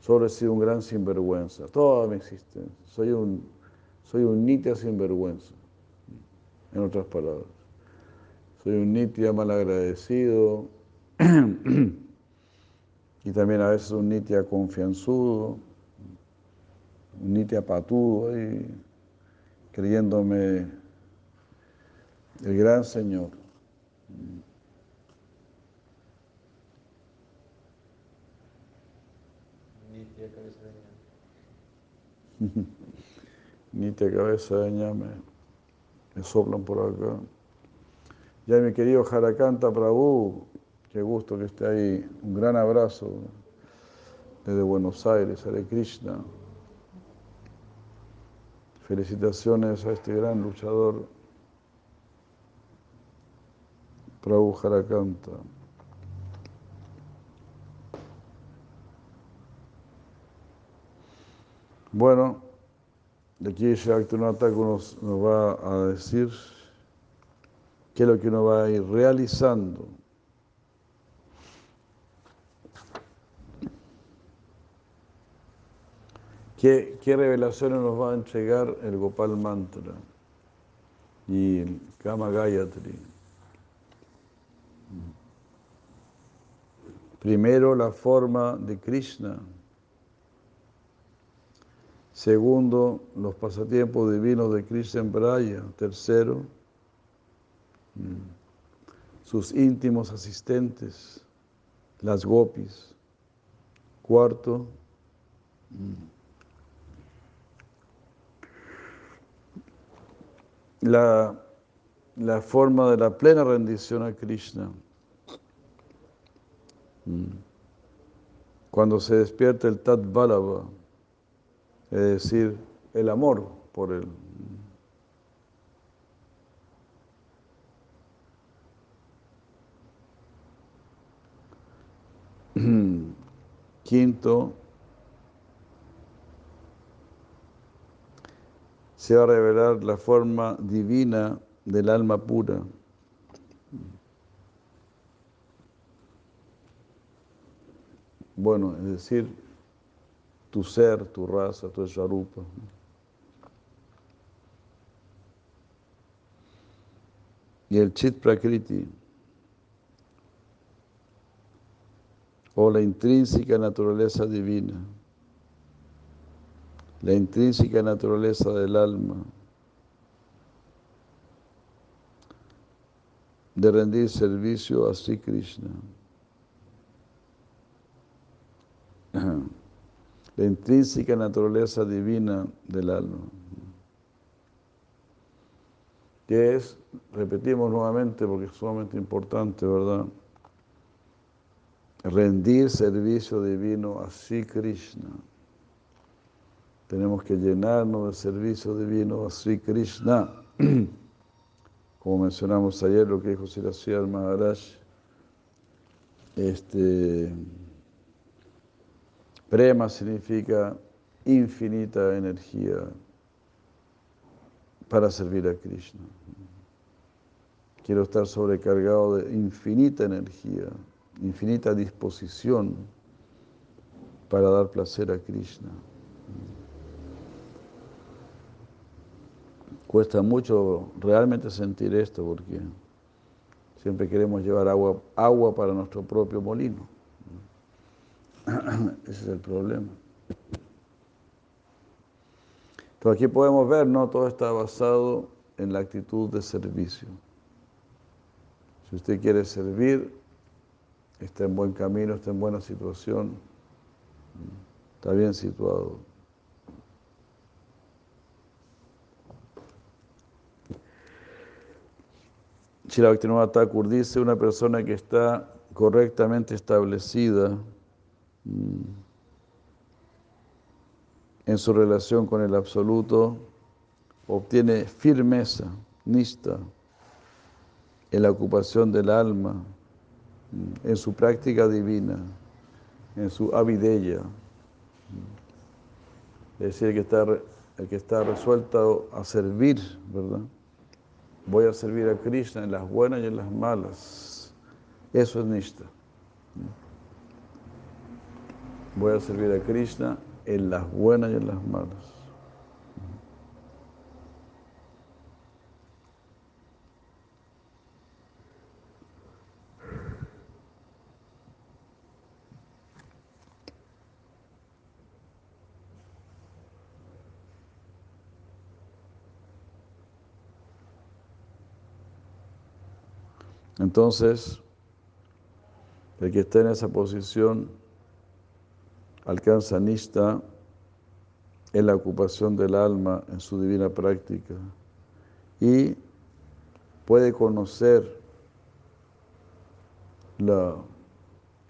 Solo he sido un gran sinvergüenza, toda mi existencia. Soy un, soy un nitia sinvergüenza, en otras palabras. Soy un nitia malagradecido y también a veces un nitia confianzudo, un nitia patudo y creyéndome el gran Señor. Nitia cabeza de ñame. Nitia cabeza de ñame, me soplan por acá. Ya mi querido Jarakanta Prabhu, qué gusto que esté ahí. Un gran abrazo desde Buenos Aires, Hare Krishna. Felicitaciones a este gran luchador, Prabhu Jarakanta. Bueno, de aquí Shaktinar Thakur nos, nos va a decir qué es lo que uno va a ir realizando. ¿Qué, qué revelaciones nos va a entregar el Gopal Mantra y el Kama Gayatri? Primero, la forma de Krishna. Segundo, los pasatiempos divinos de Krishna Braya. Tercero, sus íntimos asistentes, las gopis. Cuarto, la, la forma de la plena rendición a Krishna. Cuando se despierta el Tat es decir, el amor por él. Quinto, se va a revelar la forma divina del alma pura. Bueno, es decir, tu ser, tu raza, tu sharupa. Y el chit prakriti, o la intrínseca naturaleza divina, la intrínseca naturaleza del alma, de rendir servicio a Sri Krishna. La intrínseca naturaleza divina del alma. Que es, repetimos nuevamente porque es sumamente importante, ¿verdad? rendir servicio divino a Sri Krishna. Tenemos que llenarnos de servicio divino a Sri Krishna. Como mencionamos ayer, lo que dijo Siracía Maharaj, este, prema significa infinita energía para servir a Krishna. Quiero estar sobrecargado de infinita energía infinita disposición para dar placer a Krishna. Cuesta mucho realmente sentir esto porque siempre queremos llevar agua, agua para nuestro propio molino. Ese es el problema. Entonces aquí podemos ver, ¿no? Todo está basado en la actitud de servicio. Si usted quiere servir, está en buen camino, está en buena situación, está bien situado. Shira Thakur dice, una persona que está correctamente establecida, en su relación con el absoluto, obtiene firmeza, nista, en la ocupación del alma, en su práctica divina, en su avideya. Es decir, el que está, el que está resuelto a servir, ¿verdad? Voy a servir a Krishna en las buenas y en las malas. Eso es Nishta. Voy a servir a Krishna en las buenas y en las malas. Entonces, el que está en esa posición alcanza nista en la ocupación del alma, en su divina práctica, y puede conocer la,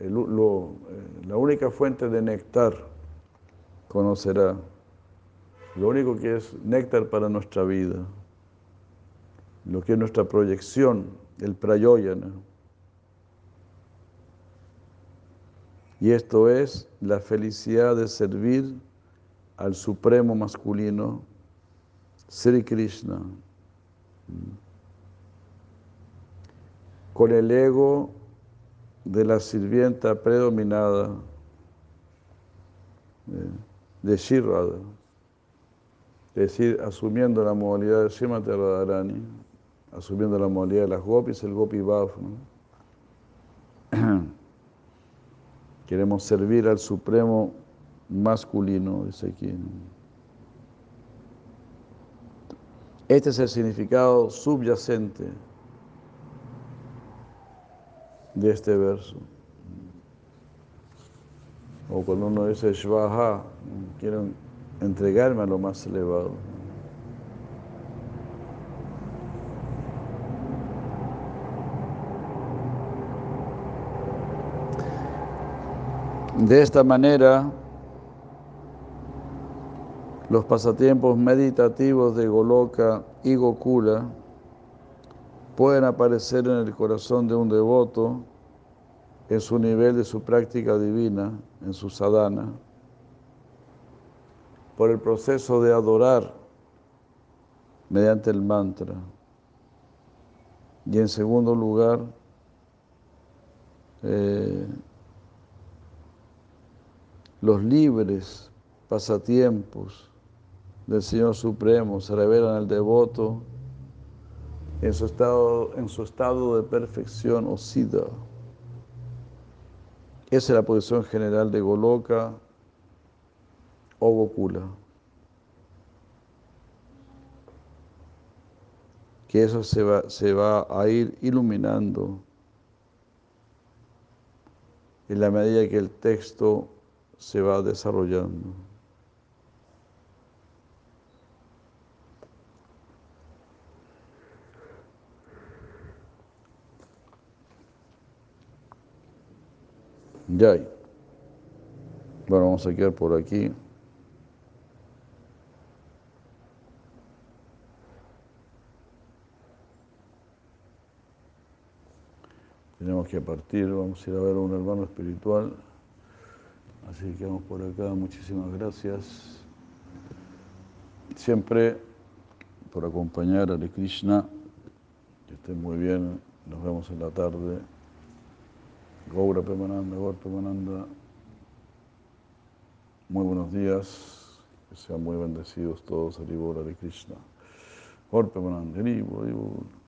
eh, la única fuente de néctar, conocerá. Lo único que es néctar para nuestra vida, lo que es nuestra proyección el prayoyana. Y esto es la felicidad de servir al supremo masculino, Sri Krishna, con el ego de la sirvienta predominada eh, de Shirada, es decir, asumiendo la modalidad de Srimati Radharani asumiendo la modalidad de las gopis, el gopi bhav. Queremos servir al supremo masculino, dice aquí. Este es el significado subyacente de este verso. O cuando uno dice Shvaha, quiero entregarme a lo más elevado. De esta manera, los pasatiempos meditativos de Goloka y Gokula pueden aparecer en el corazón de un devoto en su nivel de su práctica divina, en su sadhana, por el proceso de adorar mediante el mantra. Y en segundo lugar, eh, los libres pasatiempos del Señor Supremo se revelan al devoto en su estado, en su estado de perfección o sida. Esa es la posición general de Goloka o Gokula. Que eso se va, se va a ir iluminando en la medida que el texto se va desarrollando. Ya. Bueno, vamos a quedar por aquí. Tenemos que partir, vamos a ir a ver a un hermano espiritual. Así que vamos por acá, muchísimas gracias. Siempre por acompañar a Hare Krishna. Que estén muy bien, nos vemos en la tarde. Gaura Pemananda, Gaura Pemananda. Muy buenos días, que sean muy bendecidos todos, Haribol, Hare Krishna. Gaura Pemananda, Haribol.